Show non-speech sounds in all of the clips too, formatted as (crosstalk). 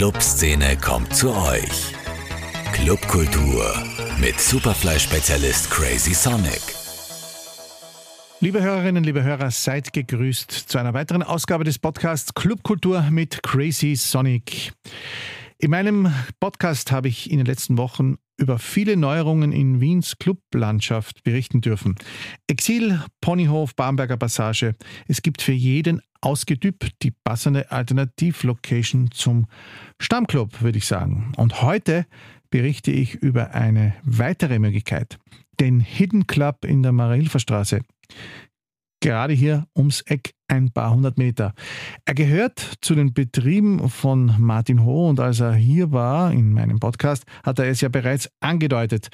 Clubszene kommt zu euch. Clubkultur mit Superfly-Spezialist Crazy Sonic. Liebe Hörerinnen, liebe Hörer, seid gegrüßt zu einer weiteren Ausgabe des Podcasts Clubkultur mit Crazy Sonic. In meinem Podcast habe ich in den letzten Wochen über viele Neuerungen in Wiens Clublandschaft berichten dürfen. Exil, Ponyhof, Bamberger Passage. Es gibt für jeden Ausgedüpp die passende Alternativlocation zum Stammclub, würde ich sagen. Und heute berichte ich über eine weitere Möglichkeit, den Hidden Club in der Marilfer Straße gerade hier ums Eck ein paar hundert Meter. Er gehört zu den Betrieben von Martin Ho und als er hier war in meinem Podcast, hat er es ja bereits angedeutet.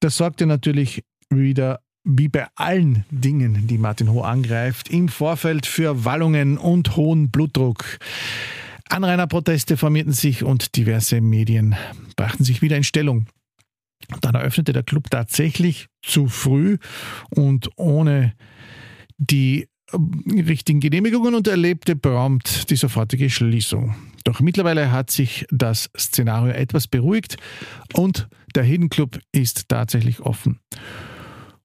Das sorgte natürlich wieder wie bei allen Dingen, die Martin Ho angreift, im Vorfeld für Wallungen und hohen Blutdruck. Anrainerproteste formierten sich und diverse Medien brachten sich wieder in Stellung. Dann eröffnete der Club tatsächlich zu früh und ohne die äh, richtigen Genehmigungen und erlebte prompt die sofortige Schließung. Doch mittlerweile hat sich das Szenario etwas beruhigt und der Hidden Club ist tatsächlich offen.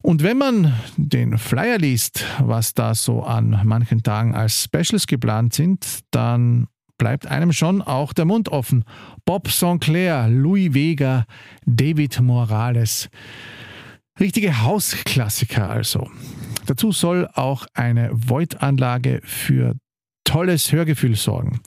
Und wenn man den Flyer liest, was da so an manchen Tagen als Specials geplant sind, dann bleibt einem schon auch der Mund offen. Bob Sinclair, Louis Vega, David Morales. Richtige Hausklassiker also. Dazu soll auch eine Void-Anlage für tolles Hörgefühl sorgen.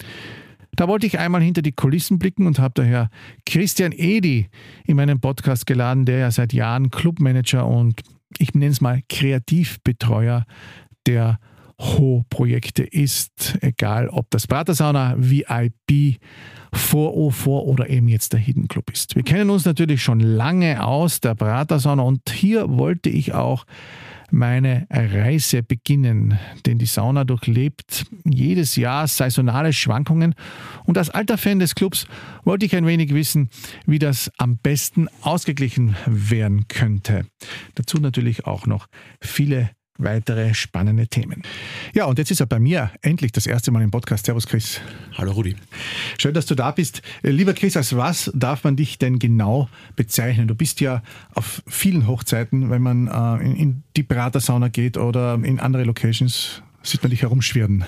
Da wollte ich einmal hinter die Kulissen blicken und habe daher Christian Edi in meinen Podcast geladen, der ja seit Jahren Clubmanager und ich nenne es mal Kreativbetreuer der Ho-Projekte ist, egal ob das Pratersauna, VIP, 404 oder eben jetzt der Hidden Club ist. Wir kennen uns natürlich schon lange aus der Pratersauna und hier wollte ich auch meine Reise beginnen, denn die Sauna durchlebt jedes Jahr saisonale Schwankungen und als alter Fan des Clubs wollte ich ein wenig wissen, wie das am besten ausgeglichen werden könnte. Dazu natürlich auch noch viele weitere spannende Themen. Ja, und jetzt ist er bei mir endlich das erste Mal im Podcast. Servus, Chris. Hallo, Rudi. Schön, dass du da bist. Lieber Chris, als was darf man dich denn genau bezeichnen? Du bist ja auf vielen Hochzeiten, wenn man äh, in, in die Beratersauna geht oder in andere Locations, sieht man dich herumschwirren.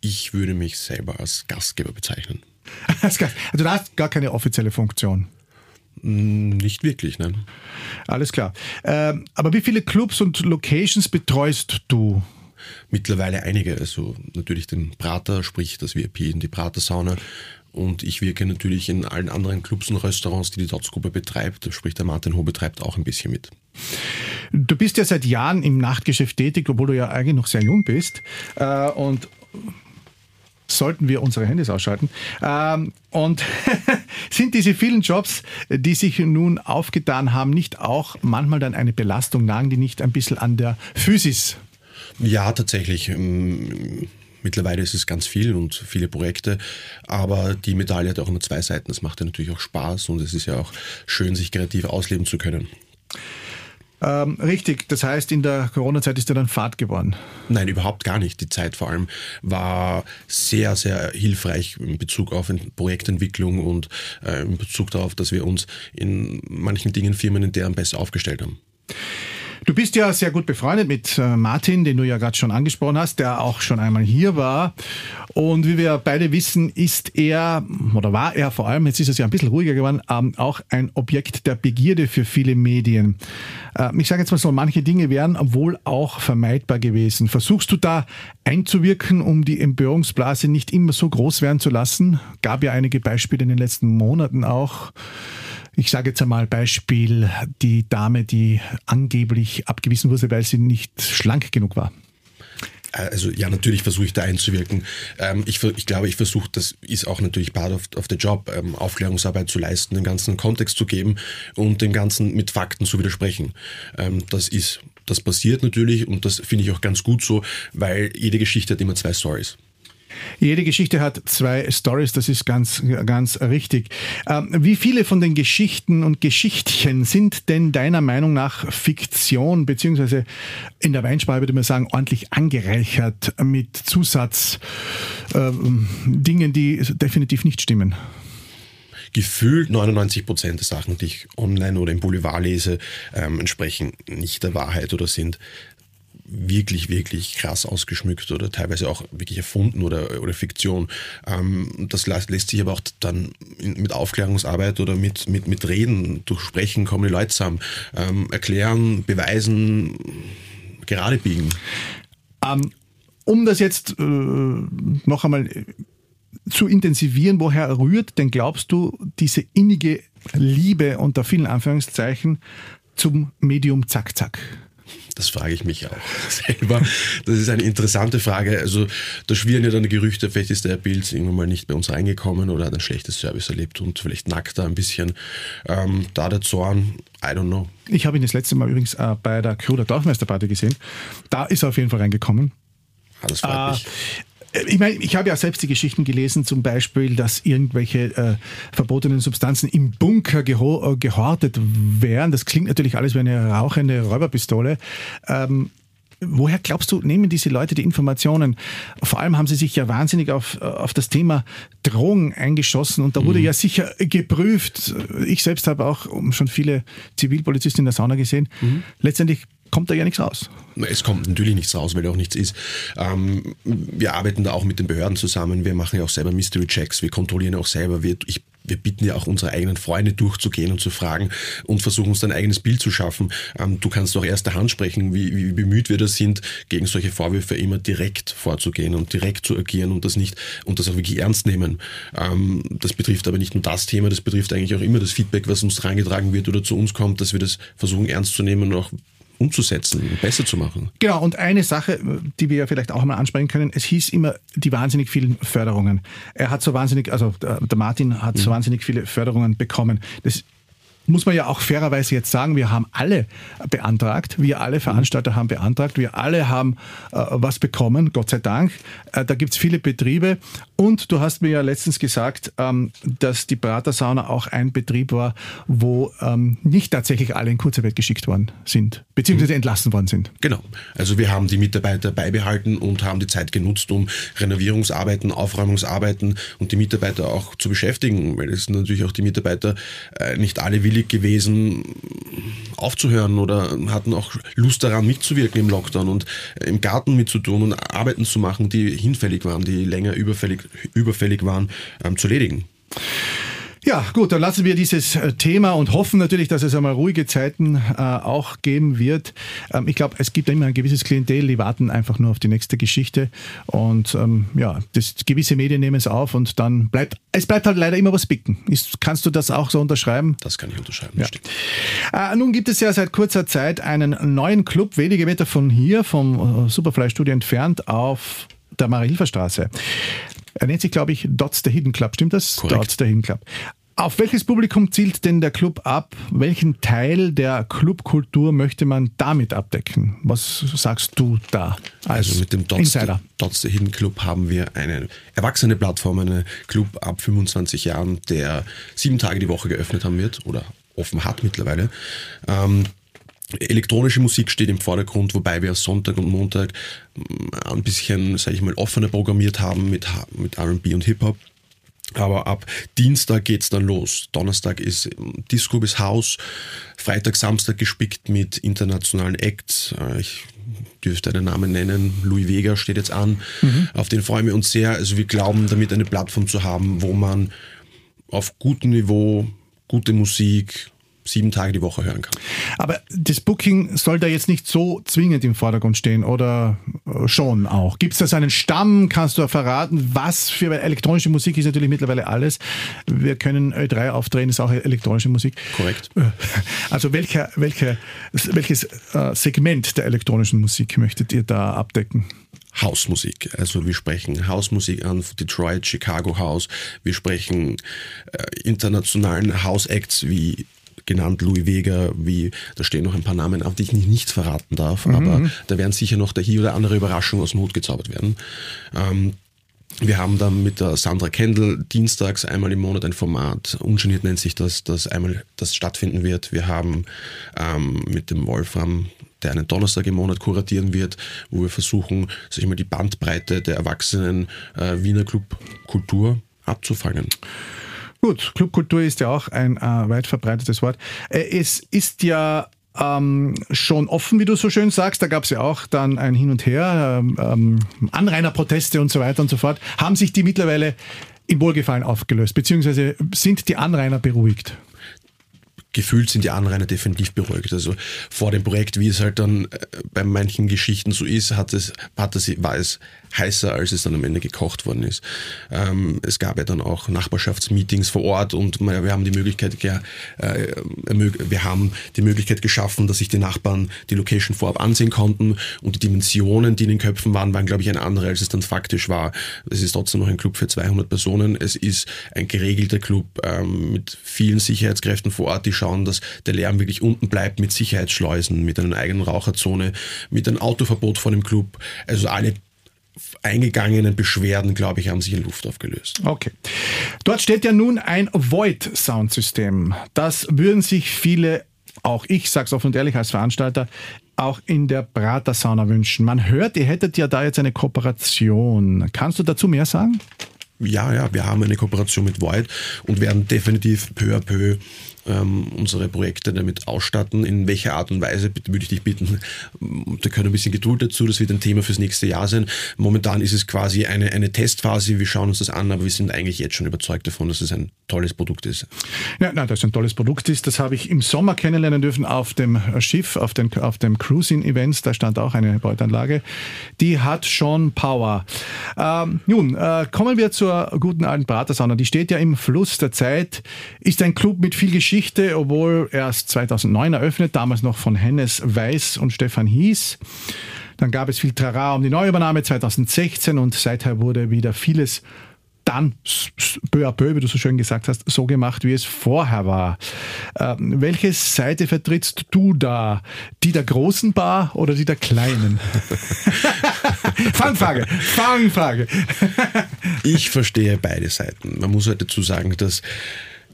Ich würde mich selber als Gastgeber bezeichnen. (laughs) also du hast gar keine offizielle Funktion. Hm, nicht wirklich, nein. Alles klar. Ähm, aber wie viele Clubs und Locations betreust du? Mittlerweile einige. Also natürlich den Prater, sprich das VIP in die Pratersauna. Und ich wirke natürlich in allen anderen Clubs und Restaurants, die die Dots-Gruppe betreibt, sprich der Martin Ho betreibt auch ein bisschen mit. Du bist ja seit Jahren im Nachtgeschäft tätig, obwohl du ja eigentlich noch sehr jung bist. Äh, und sollten wir unsere Handys ausschalten. Ähm, und (laughs) sind diese vielen Jobs, die sich nun aufgetan haben, nicht auch manchmal dann eine Belastung? Nagen die nicht ein bisschen an der Physis? Ja, tatsächlich. Ähm, mittlerweile ist es ganz viel und viele Projekte, aber die Medaille hat auch nur zwei Seiten. Das macht ja natürlich auch Spaß und es ist ja auch schön, sich kreativ ausleben zu können. Ähm, richtig, das heißt, in der Corona-Zeit ist er dann Fahrt geworden? Nein, überhaupt gar nicht. Die Zeit vor allem war sehr, sehr hilfreich in Bezug auf Projektentwicklung und äh, in Bezug darauf, dass wir uns in manchen Dingen Firmen in deren besser aufgestellt haben. Du bist ja sehr gut befreundet mit äh, Martin, den du ja gerade schon angesprochen hast, der auch schon einmal hier war. Und wie wir beide wissen, ist er, oder war er vor allem, jetzt ist es ja ein bisschen ruhiger geworden, ähm, auch ein Objekt der Begierde für viele Medien. Äh, ich sage jetzt mal so, manche Dinge wären wohl auch vermeidbar gewesen. Versuchst du da einzuwirken, um die Empörungsblase nicht immer so groß werden zu lassen? Gab ja einige Beispiele in den letzten Monaten auch. Ich sage jetzt einmal Beispiel die Dame, die angeblich abgewiesen wurde, weil sie nicht schlank genug war. Also ja, natürlich versuche ich da einzuwirken. Ähm, ich, ich, glaube, ich versuche, das ist auch natürlich part of, of the job, ähm, Aufklärungsarbeit zu leisten, den ganzen Kontext zu geben und dem Ganzen mit Fakten zu widersprechen. Ähm, das ist, das passiert natürlich und das finde ich auch ganz gut so, weil jede Geschichte hat immer zwei Stories. Jede Geschichte hat zwei Stories, das ist ganz, ganz richtig. Ähm, wie viele von den Geschichten und Geschichtchen sind denn deiner Meinung nach Fiktion, beziehungsweise in der Weinsprache würde man sagen, ordentlich angereichert mit Zusatzdingen, ähm, die definitiv nicht stimmen? gefühlt 99 Prozent der Sachen, die ich online oder im Boulevard lese, ähm, entsprechen nicht der Wahrheit oder sind wirklich, wirklich krass ausgeschmückt oder teilweise auch wirklich erfunden oder, oder Fiktion. Ähm, das lässt sich aber auch dann mit Aufklärungsarbeit oder mit, mit, mit Reden, durch Sprechen kommen die Leute zusammen, ähm, erklären, beweisen, gerade biegen. Ähm, um das jetzt äh, noch einmal zu intensivieren, woher rührt denn, glaubst du, diese innige Liebe unter vielen Anführungszeichen zum Medium Zack Zack? Das frage ich mich auch (laughs) selber. Das ist eine interessante Frage. Also da schwirren ja dann Gerüchte, vielleicht ist der Bild irgendwann mal nicht bei uns reingekommen oder hat ein schlechtes Service erlebt und vielleicht nackt da ein bisschen. Ähm, da der Zorn, I don't know. Ich habe ihn das letzte Mal übrigens äh, bei der Crew der Dorfmeisterparty gesehen. Da ist er auf jeden Fall reingekommen. Ah, das freut Äh, mich. Ich meine, ich habe ja selbst die Geschichten gelesen, zum Beispiel, dass irgendwelche äh, verbotenen Substanzen im Bunker geho äh, gehortet wären. Das klingt natürlich alles wie eine rauchende Räuberpistole. Ähm, woher glaubst du, nehmen diese Leute die Informationen? Vor allem haben sie sich ja wahnsinnig auf, auf das Thema Drogen eingeschossen und da wurde ja sicher geprüft. Ich selbst habe auch schon viele Zivilpolizisten in der Sauna gesehen. Letztendlich kommt da ja nichts raus. Es kommt natürlich nichts raus, weil auch nichts ist. Ähm, wir arbeiten da auch mit den Behörden zusammen. Wir machen ja auch selber Mystery Checks. Wir kontrollieren auch selber. Wir, ich, wir bitten ja auch unsere eigenen Freunde durchzugehen und zu fragen und versuchen uns ein eigenes Bild zu schaffen. Ähm, du kannst auch erster Hand sprechen, wie, wie bemüht wir da sind, gegen solche Vorwürfe immer direkt vorzugehen und direkt zu agieren und das nicht und das auch wirklich ernst nehmen. Ähm, das betrifft aber nicht nur das Thema, das betrifft eigentlich auch immer das Feedback, was uns reingetragen wird oder zu uns kommt, dass wir das versuchen ernst zu nehmen und auch umzusetzen, besser zu machen. Genau, und eine Sache, die wir ja vielleicht auch mal ansprechen können, es hieß immer die wahnsinnig vielen Förderungen. Er hat so wahnsinnig, also der der Martin hat so wahnsinnig viele Förderungen bekommen. Das muss man ja auch fairerweise jetzt sagen, wir haben alle beantragt, wir alle Veranstalter haben beantragt, wir alle haben äh, was bekommen, Gott sei Dank. Äh, da gibt's viele Betriebe und du hast mir ja letztens gesagt, ähm, dass die Pratersauna auch ein Betrieb war, wo ähm, nicht tatsächlich alle in Kurzarbeit geschickt worden sind, beziehungsweise entlassen worden sind. Genau. Also wir haben die Mitarbeiter beibehalten und haben die Zeit genutzt, um Renovierungsarbeiten, Aufräumungsarbeiten und die Mitarbeiter auch zu beschäftigen, weil es natürlich auch die Mitarbeiter äh, nicht alle willig gewesen, aufzuhören oder hatten auch Lust daran mitzuwirken im Lockdown und im Garten mitzutun und Arbeiten zu machen, die hinfällig waren, die länger überfällig, überfällig waren, ähm, zu erledigen. Ja, gut, dann lassen wir dieses äh, Thema und hoffen natürlich, dass es einmal ruhige Zeiten äh, auch geben wird. Ähm, ich glaube, es gibt immer ein gewisses Klientel, die warten einfach nur auf die nächste Geschichte und ähm, ja, das, gewisse Medien nehmen es auf und dann bleibt, es bleibt halt leider immer was bicken. Ist, kannst du das auch so unterschreiben? Das kann ich unterschreiben. Ja. Äh, nun gibt es ja seit kurzer Zeit einen neuen Club, wenige Meter von hier, vom äh, Superfly-Studio entfernt, auf der Marie-Hilfer-Straße. Er nennt sich, glaube ich, Dots the Hidden Club. Stimmt das? Korrekt. Dots the Hidden Club. Auf welches Publikum zielt denn der Club ab? Welchen Teil der Clubkultur möchte man damit abdecken? Was sagst du da als Also mit dem Dots, the Hidden Club haben wir eine erwachsene Plattform, einen Club ab 25 Jahren, der sieben Tage die Woche geöffnet haben wird oder offen hat mittlerweile. Ähm, Elektronische Musik steht im Vordergrund, wobei wir Sonntag und Montag mm, ein bisschen, sage ich mal, offener programmiert haben mit, mit R&B und Hip-Hop. Aber ab Dienstag geht's dann los. Donnerstag ist ähm, Disco bis House. Freitag, Samstag gespickt mit internationalen Acts. Äh, Ich dürfte einen Namen nennen. Louis Vega steht jetzt an. Auf den freuen wir uns sehr. Also wir glauben, damit eine Plattform zu haben, wo man auf gutem Niveau gute Musik sieben Tage die Woche hören kann. Aber das Booking soll da jetzt nicht so zwingend im Vordergrund stehen oder äh, schon auch? Gibt es da so einen Stamm? Kannst du verraten, was für elektronische Musik ist natürlich mittlerweile alles. Wir können Ö3 aufdrehen, ist auch elektronische Musik. Korrekt. (laughs) Also welcher, welcher, welches äh, Segment der elektronischen Musik möchtet ihr da abdecken? Hausmusik. Also wir sprechen Hausmusik an, Detroit, Chicago House. Wir sprechen äh, internationalen House-Acts wie genannt Louis Vega, wie, da stehen noch ein paar Namen auf, die ich nicht, nicht verraten darf, aber da werden sicher noch der hier oder andere Überraschung aus dem Hut gezaubert werden. Ähm, wir haben dann mit der Sandra Kendall dienstags einmal im Monat ein Format, ungeniert nennt sich das, das einmal das stattfinden wird. Wir haben ähm, mit dem Wolfram, der einen Donnerstag im Monat kuratieren wird, wo wir versuchen, sag ich mal, die Bandbreite der erwachsenen äh, Wiener Club Kultur abzufangen. Gut, Clubkultur ist ja auch ein äh, weit verbreitetes Wort. Äh, es ist ja ähm, schon offen, wie du so schön sagst. Da gab es ja auch dann ein Hin und Her, ähm, ähm, Anrainerproteste und so weiter und so fort. Haben sich die mittlerweile im Wohlgefallen aufgelöst, beziehungsweise sind die Anrainer beruhigt? gefühlt sind die Anrainer definitiv beruhigt. Also vor dem Projekt, wie es halt dann äh, bei manchen Geschichten so ist, hat es, hat es, war es heißer, als es dann am Ende gekocht worden ist. Ähm, es gab ja dann auch Nachbarschaftsmeetings vor Ort und wir haben die Möglichkeit, äh, wir haben die Möglichkeit geschaffen, dass sich die Nachbarn die Location vorab ansehen konnten und die Dimensionen, die in den Köpfen waren, waren, glaube ich, eine andere, als es dann faktisch war. Es ist trotzdem noch ein Club für 200 Personen. Es ist ein geregelter Club ähm, mit vielen Sicherheitskräften vor Ort, die schauen, dass der Lärm wirklich unten bleibt mit Sicherheitsschleusen, mit einer eigenen Raucherzone, mit einem Autoverbot vor dem Club. Also alle eingegangenen Beschwerden, glaube ich, haben sich in Luft aufgelöst. Okay. Dort steht ja nun ein Void-Soundsystem. Das würden sich viele, auch ich sage es offen und ehrlich als Veranstalter, auch in der Prater-Sauna wünschen. Man hört, ihr hättet ja da jetzt eine Kooperation. Kannst du dazu mehr sagen? Ja, ja, wir haben eine Kooperation mit Void und werden definitiv peu à peu ähm, unsere Projekte damit ausstatten. In welcher Art und Weise, würde ich dich bitten, da können ein bisschen Geduld dazu, das wird ein Thema fürs nächste Jahr sein. Momentan ist es quasi eine, eine Testphase, wir schauen uns das an, aber wir sind eigentlich jetzt schon überzeugt davon, dass es ein tolles Produkt ist. Ja, nein, dass es ein tolles Produkt ist, das habe ich im Sommer kennenlernen dürfen auf dem Schiff, auf, den, auf dem Cruising-Events, da stand auch eine Beutanlage. Die hat schon Power. Ähm, nun, äh, kommen wir zur guten alten Pratersauna. Die steht ja im Fluss der Zeit, ist ein Club mit viel Geschichte Geschichte, obwohl erst 2009 eröffnet, damals noch von Hennes Weiß und Stefan Hies. Dann gab es viel Trara um die Neuübernahme 2016 und seither wurde wieder vieles dann peu à peu, wie du so schön gesagt hast, so gemacht, wie es vorher war. Ähm, welche Seite vertrittst du da? Die der großen Bar oder die der kleinen? (laughs) Fangfrage, Fangfrage. ich verstehe beide Seiten. Man muss halt dazu sagen, dass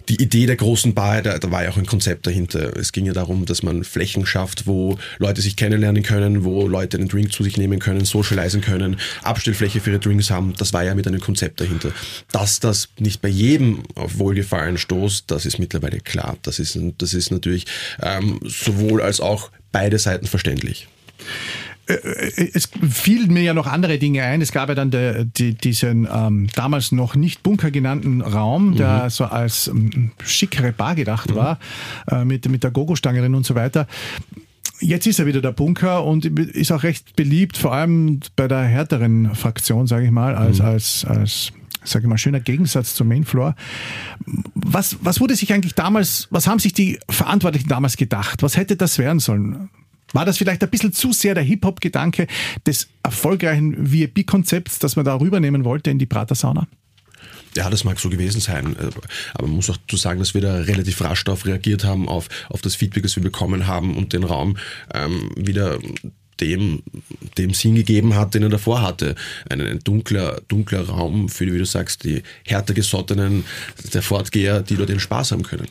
die Idee der großen Bar, da, da, war ja auch ein Konzept dahinter. Es ging ja darum, dass man Flächen schafft, wo Leute sich kennenlernen können, wo Leute einen Drink zu sich nehmen können, socialisen können, Abstellfläche für ihre Drinks haben. Das war ja mit einem Konzept dahinter. Dass das nicht bei jedem auf Wohlgefallen stoßt, das ist mittlerweile klar. Das ist, das ist natürlich ähm, sowohl als auch beide Seiten verständlich. Äh, äh, es fielen mir ja noch andere Dinge ein. Es gab ja dann de, die, diesen ähm, damals noch nicht Bunker genannten Raum, der mhm. so als ähm, schickere Bar gedacht mhm. war, äh, mit, mit der Gogo-Stange drin und so weiter. Jetzt ist er wieder der Bunker und ist auch recht beliebt, vor allem bei der härteren Fraktion, sage ich mal, als, mhm. als, als sage ich mal, schöner Gegensatz zum Mainfloor. Was, was wurde sich eigentlich damals, was haben sich die Verantwortlichen damals gedacht? Was hätte das werden sollen? War das vielleicht ein bisschen zu sehr der Hip-Hop-Gedanke des erfolgreichen VIP-Konzepts, das man da rübernehmen wollte in die Prater-Sauna? Ja, das mag so gewesen sein. Aber man muss auch zu sagen, dass wir da relativ rasch darauf reagiert haben, auf, auf das Feedback, das wir bekommen haben und den Raum ähm, wieder dem, dem Sinn gegeben hat, den er davor hatte. Ein, ein, dunkler, dunkler Raum für, wie du sagst, die härter gesottenen, der Fortgeher, die dort den Spaß haben können.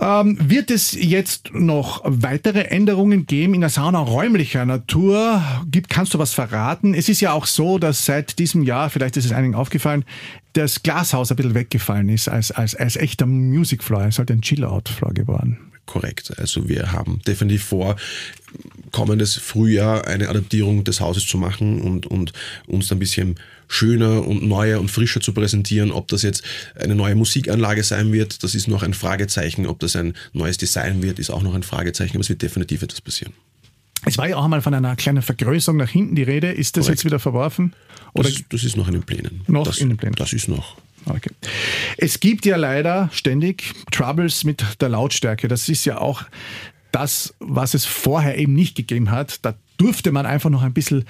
Ähm, wird es jetzt noch weitere Änderungen geben in der Sauna räumlicher Natur? Gibt, kannst du was verraten? Es ist ja auch so, dass seit diesem Jahr, vielleicht ist es einigen aufgefallen, das Glashaus ein bisschen weggefallen ist als, als, als echter Music Floor. Es halt ein Chill-Out-Floor geworden. Korrekt. Also wir haben definitiv vor, kommendes Frühjahr eine Adaptierung des Hauses zu machen und, und uns ein bisschen schöner und neuer und frischer zu präsentieren. Ob das jetzt eine neue Musikanlage sein wird, das ist noch ein Fragezeichen. Ob das ein neues Design wird, ist auch noch ein Fragezeichen. Aber es wird definitiv etwas passieren. Es war ja auch einmal von einer kleinen Vergrößerung nach hinten die Rede. Ist das Korrekt. jetzt wieder verworfen? Oder das, das, ist noch in den Plänen. Noch das, in den Plänen. Das ist noch. Okay. Es gibt ja leider ständig Troubles mit der Lautstärke. Das ist ja auch das, was es vorher eben nicht gegeben hat. Da durfte man einfach noch ein bisschen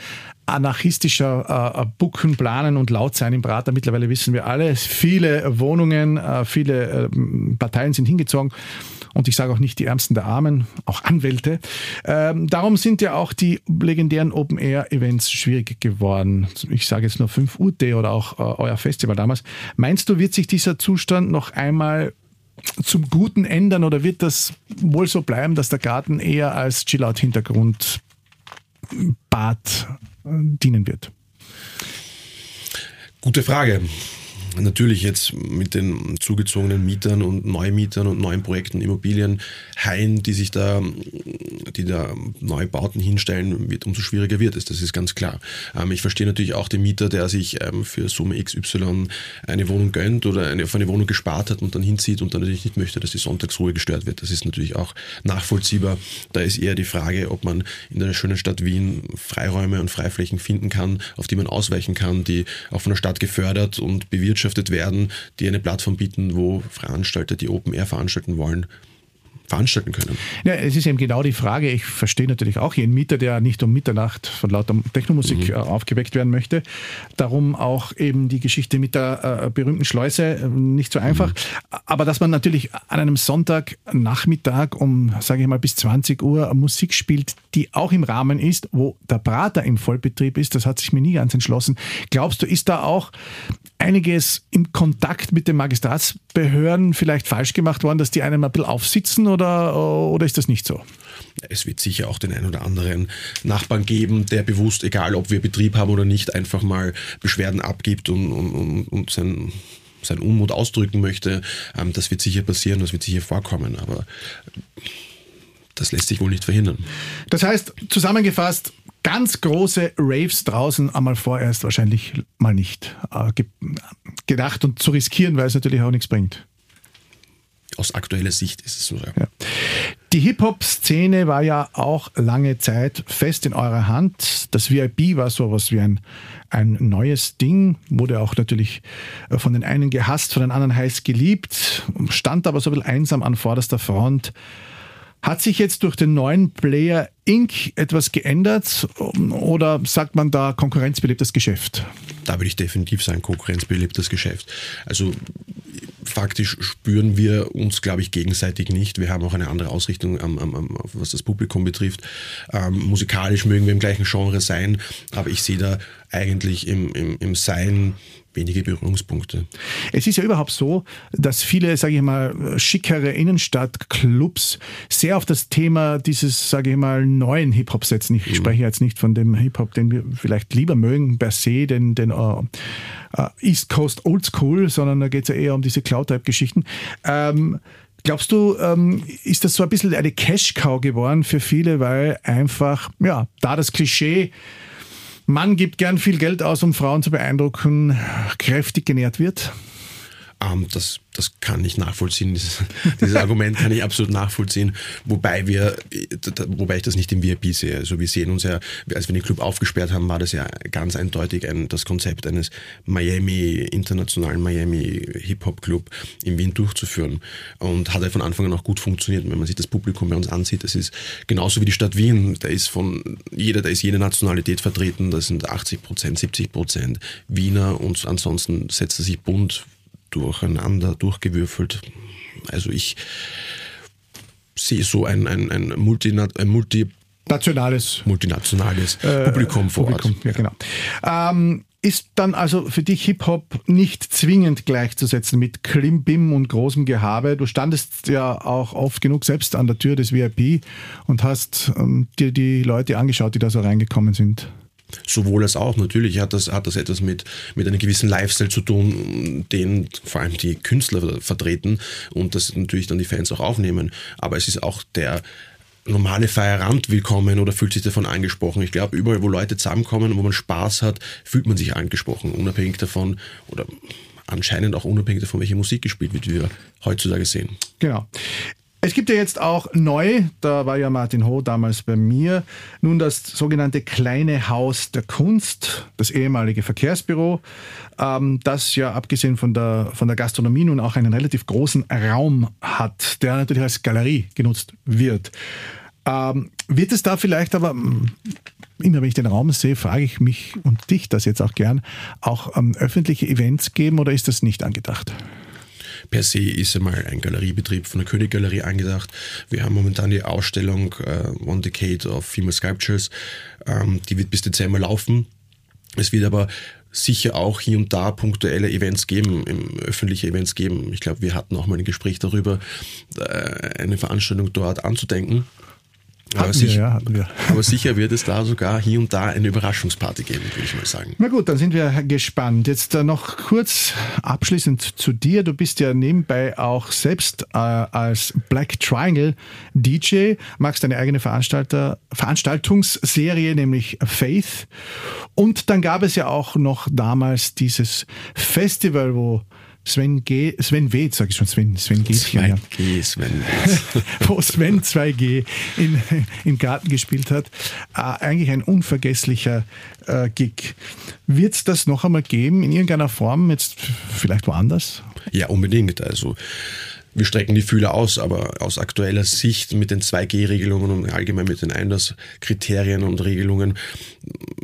anarchistischer äh, Bucken, planen und laut sein im Prater. Mittlerweile wissen wir alle, viele Wohnungen, äh, viele äh, Parteien sind hingezogen. Und ich sage auch nicht die Ärmsten der Armen, auch Anwälte. Ähm, darum sind ja auch die legendären Open-Air-Events schwierig geworden. Ich sage jetzt nur 5 UT oder auch äh, euer Festival damals. Meinst du, wird sich dieser Zustand noch einmal zum Guten ändern oder wird das wohl so bleiben, dass der Garten eher als Chillout-Hintergrund Bad äh, dienen wird? Gute Frage. Natürlich jetzt mit den zugezogenen Mietern und Neumietern und neuen Projekten, Immobilien, Haien, die sich da, die da neue Bauten hinstellen, wird, umso schwieriger wird es. Das ist ganz klar. Ähm, ich verstehe natürlich auch den Mieter, der sich ähm, für Summe XY eine Wohnung gönnt oder eine, auf eine Wohnung gespart hat und dann hinzieht und dann natürlich nicht möchte, dass die Sonntagsruhe gestört wird. Das ist natürlich auch nachvollziehbar. Da ist eher die Frage, ob man in der schönen Stadt Wien Freiräume und Freiflächen finden kann, auf die man ausweichen kann, die auch von der Stadt gefördert und bewirtschaftet werden, die eine Plattform bieten, wo Veranstalter, die Open Air veranstalten wollen, veranstalten können. Ja, es ist eben genau die Frage. Ich verstehe natürlich auch jeden Mieter, der nicht um Mitternacht von lauter Technomusik mhm. Äh, aufgeweckt werden möchte. Darum auch eben die Geschichte mit der äh, berühmten Schleuse äh, nicht so einfach. Mhm. Aber dass man natürlich an einem Sonntagnachmittag um, sage ich mal, bis 20 Uhr Musik spielt, die auch im Rahmen ist, wo der Prater im Vollbetrieb ist, das hat sich mir nie ganz entschlossen. Glaubst du, ist da auch einiges im Kontakt mit den Magistratsbehörden vielleicht falsch gemacht worden, dass die einem ein bisschen aufsitzen oder, oder ist das nicht so? Es wird sicher auch den einen oder anderen Nachbarn geben, der bewusst, egal ob wir Betrieb haben oder nicht, einfach mal Beschwerden abgibt und, und, und sein, seinen Unmut ausdrücken möchte. Ähm, das wird sicher passieren, das wird sicher vorkommen, aber das lässt sich wohl nicht verhindern. Das heißt, zusammengefasst, ganz große Raves draußen einmal vorerst wahrscheinlich mal nicht äh, gedacht und zu riskieren, weil es natürlich auch nichts bringt. Aus aktueller Sicht ist es so. Ja. Die Hip-Hop-Szene war ja auch lange Zeit fest in eurer Hand. Das VIP war sowas wie ein, ein neues Ding, wurde auch natürlich äh, von den einen gehasst, von den anderen heiß geliebt, stand aber so ein bisschen einsam an vorderster Front. Hat sich jetzt durch den neuen Player Inc. etwas geändert oder sagt man da konkurrenzbelebtes Geschäft? Da würde ich definitiv sagen, konkurrenzbelebtes Geschäft. Also faktisch spüren wir uns, glaube ich, gegenseitig nicht. Wir haben auch eine andere Ausrichtung, am, am, was das Publikum betrifft. Ähm, musikalisch mögen wir im gleichen Genre sein, aber ich sehe da eigentlich im, im, im Sein wenige Berührungspunkte. Es ist ja überhaupt so, dass viele, sage ich mal, schickere Innenstadtclubs sehr auf das Thema dieses, sage ich mal, neuen Hip-Hop setzen. Ich mhm. spreche jetzt nicht von dem Hip-Hop, den wir vielleicht lieber mögen, per se, den, den uh, East Coast Old School, sondern da geht es ja eher um diese Cloud-Type-Geschichten. Ähm, Glaubst du, ähm, ist das so ein bisschen eine Cash-Cow geworden für viele, weil einfach, ja, da das Klischee Mann gibt gern viel Geld aus, um Frauen zu beeindrucken, kräftig genährt wird? Ähm, das, das kann ich nachvollziehen. Dieses, (laughs) dieses Argument kann ich absolut nachvollziehen. Wobei wir, wobei ich das nicht im VIP sehe. Also wir sehen uns ja, als wir den Club aufgesperrt haben, war das ja ganz eindeutig ein, das Konzept eines Miami, internationalen Miami Hip-Hop-Club in Wien durchzuführen. Und hat ja von Anfang an auch gut funktioniert. Wenn man sich das Publikum bei uns ansieht, das ist genauso wie die Stadt Wien. Da ist von jeder, da ist jede Nationalität vertreten. Das sind 80 Prozent, 70 Prozent Wiener und ansonsten setzt er sich bunt durcheinander, durchgewürfelt. Also ich sehe so ein, ein, ein, Multi, ein Multi Nationales. Multinationales äh, Publikum vor Publikum, Ort. Ja, genau. Ähm, ist dann also für dich Hip-Hop nicht zwingend gleichzusetzen mit Klimbim und großem Gehabe? Du standest ja auch oft genug selbst an der Tür des VIP und hast ähm, dir die Leute angeschaut, die da so reingekommen sind. Sowohl als auch, natürlich hat das, hat das etwas mit, mit einem gewissen Lifestyle zu tun, den vor allem die Künstler vertreten und das natürlich dann die Fans auch aufnehmen. Aber es ist auch der normale Feierabend willkommen oder fühlt sich davon angesprochen. Ich glaube, überall, wo Leute zusammenkommen, wo man Spaß hat, fühlt man sich angesprochen, unabhängig davon oder anscheinend auch unabhängig davon, welche Musik gespielt wird, wie wir heutzutage sehen. Genau. Es gibt ja jetzt auch neu, da war ja Martin Ho damals bei mir, nun das sogenannte kleine Haus der Kunst, das ehemalige Verkehrsbüro, ähm, das ja abgesehen von der, von der Gastronomie nun auch einen relativ großen Raum hat, der natürlich als Galerie genutzt wird. Ähm, wird es da vielleicht aber, hm, immer wenn ich den Raum sehe, frage ich mich und dich das jetzt auch gern, auch ähm, öffentliche Events geben oder ist das nicht angedacht? Per se ist einmal ein Galeriebetrieb von der Königgalerie angedacht. Wir haben momentan die Ausstellung uh, One Decade of Female Sculptures. Ähm, die wird bis Dezember laufen. Es wird aber sicher auch hier und da punktuelle Events geben, öffentliche Events geben. Ich glaube, wir hatten auch mal ein Gespräch darüber, äh, eine Veranstaltung dort anzudenken. Aber, Hatten sicher, wir, ja, hatten wir. (laughs) aber sicher wird es da sogar hier und da eine Überraschungsparty geben, würde ich mal sagen. Na gut, dann sind wir gespannt. Jetzt äh, noch kurz abschließend zu dir. Du bist ja nebenbei auch selbst äh, als Black Triangle DJ, machst deine eigene Veranstalter, Veranstaltungsserie, nämlich Faith. Und dann gab es ja auch noch damals dieses Festival, wo Sven G, Sven W, sag ich schon, Sven, Sven Gätchen, ja. 2G, Sven. (laughs) wo Sven 2G in, im Garten gespielt hat. Äh, eigentlich ein unvergesslicher äh, Gig. Wird es das noch einmal geben, in irgendeiner Form, jetzt vielleicht woanders? Ja, unbedingt. Also wir strecken die Fühler aus, aber aus aktueller Sicht mit den 2G-Regelungen und allgemein mit den Einlasskriterien und Regelungen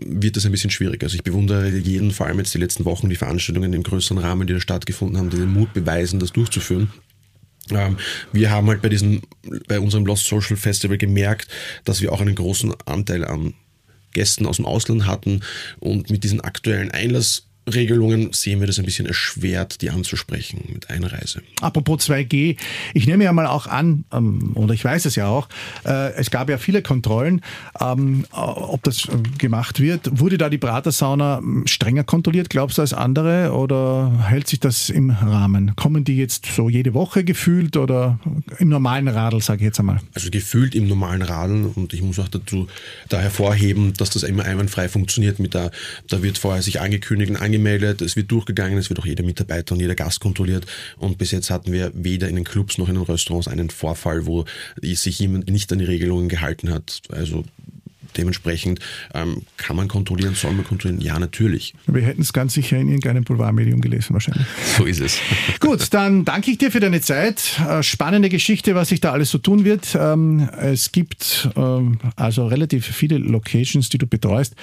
wird das ein bisschen schwierig. Also ich bewundere jeden, vor allem jetzt die letzten Wochen, die Veranstaltungen im größeren Rahmen, die da stattgefunden haben, die den Mut beweisen, das durchzuführen. Ähm, wir haben halt bei diesem, bei unserem Lost Social Festival gemerkt, dass wir auch einen großen Anteil an Gästen aus dem Ausland hatten und mit diesen aktuellen Einlassregelungen sehen wir das ein bisschen erschwert, die anzusprechen mit Einreise. Apropos 2G, ich nehme ja mal auch an, ähm, oder ich weiß es ja auch, äh, es gab ja viele Kontrollen, ähm, äh, ob das äh, gemacht wird. Wurde da die Pratersauna ähm, strenger kontrolliert, glaubst du, als andere oder hält sich das im Rahmen? Kommen die jetzt so jede Woche gefühlt oder im normalen Radl, sage ich jetzt einmal? Also gefühlt im normalen Radeln und ich muss auch dazu da hervorheben, dass das immer einwandfrei funktioniert. Mit der, da wird vorher sich angekündigt und angemeldet, es wird durchgegangen, es wird auch jeder Mitarbeiter und jeder Gast kontrolliert und bis jetzt hatten wir weder in den Clubs noch in den Restaurants einen Vorfall, wo sich jemand nicht an die Regelungen gehalten hat. Also dementsprechend ähm, kann man kontrollieren, soll man kontrollieren? Ja, natürlich. Wir hätten es ganz sicher in irgendeinem Boulevardmedium gelesen, wahrscheinlich. (laughs) So ist es. (laughs) Gut, dann danke ich dir für deine Zeit. Äh, Spannende Geschichte, was sich da alles so tun wird. Ähm, Es gibt ähm, also relativ viele Locations, die du betreust.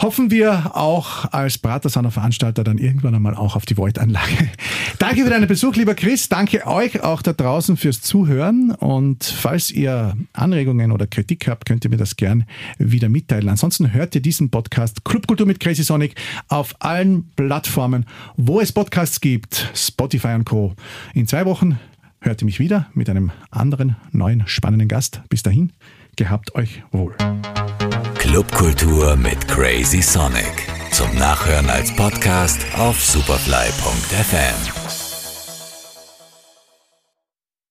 Hoffen wir auch als Pratersaner Veranstalter dann irgendwann einmal auch auf die Void-Anlage. (laughs) Danke für deinen Besuch, lieber Chris. Danke euch auch da draußen fürs Zuhören. Und falls ihr Anregungen oder Kritik habt, könnt ihr mir das gern wieder mitteilen. Ansonsten hört ihr diesen Podcast Clubkultur mit Crazy Sonic auf allen Plattformen, wo es Podcasts gibt, Spotify und Co. In zwei Wochen hört ihr mich wieder mit einem anderen neuen spannenden Gast. Bis dahin, gehabt euch wohl. Clubkultur mit Crazy Sonic. Zum Nachhören als Podcast auf superfly.fm.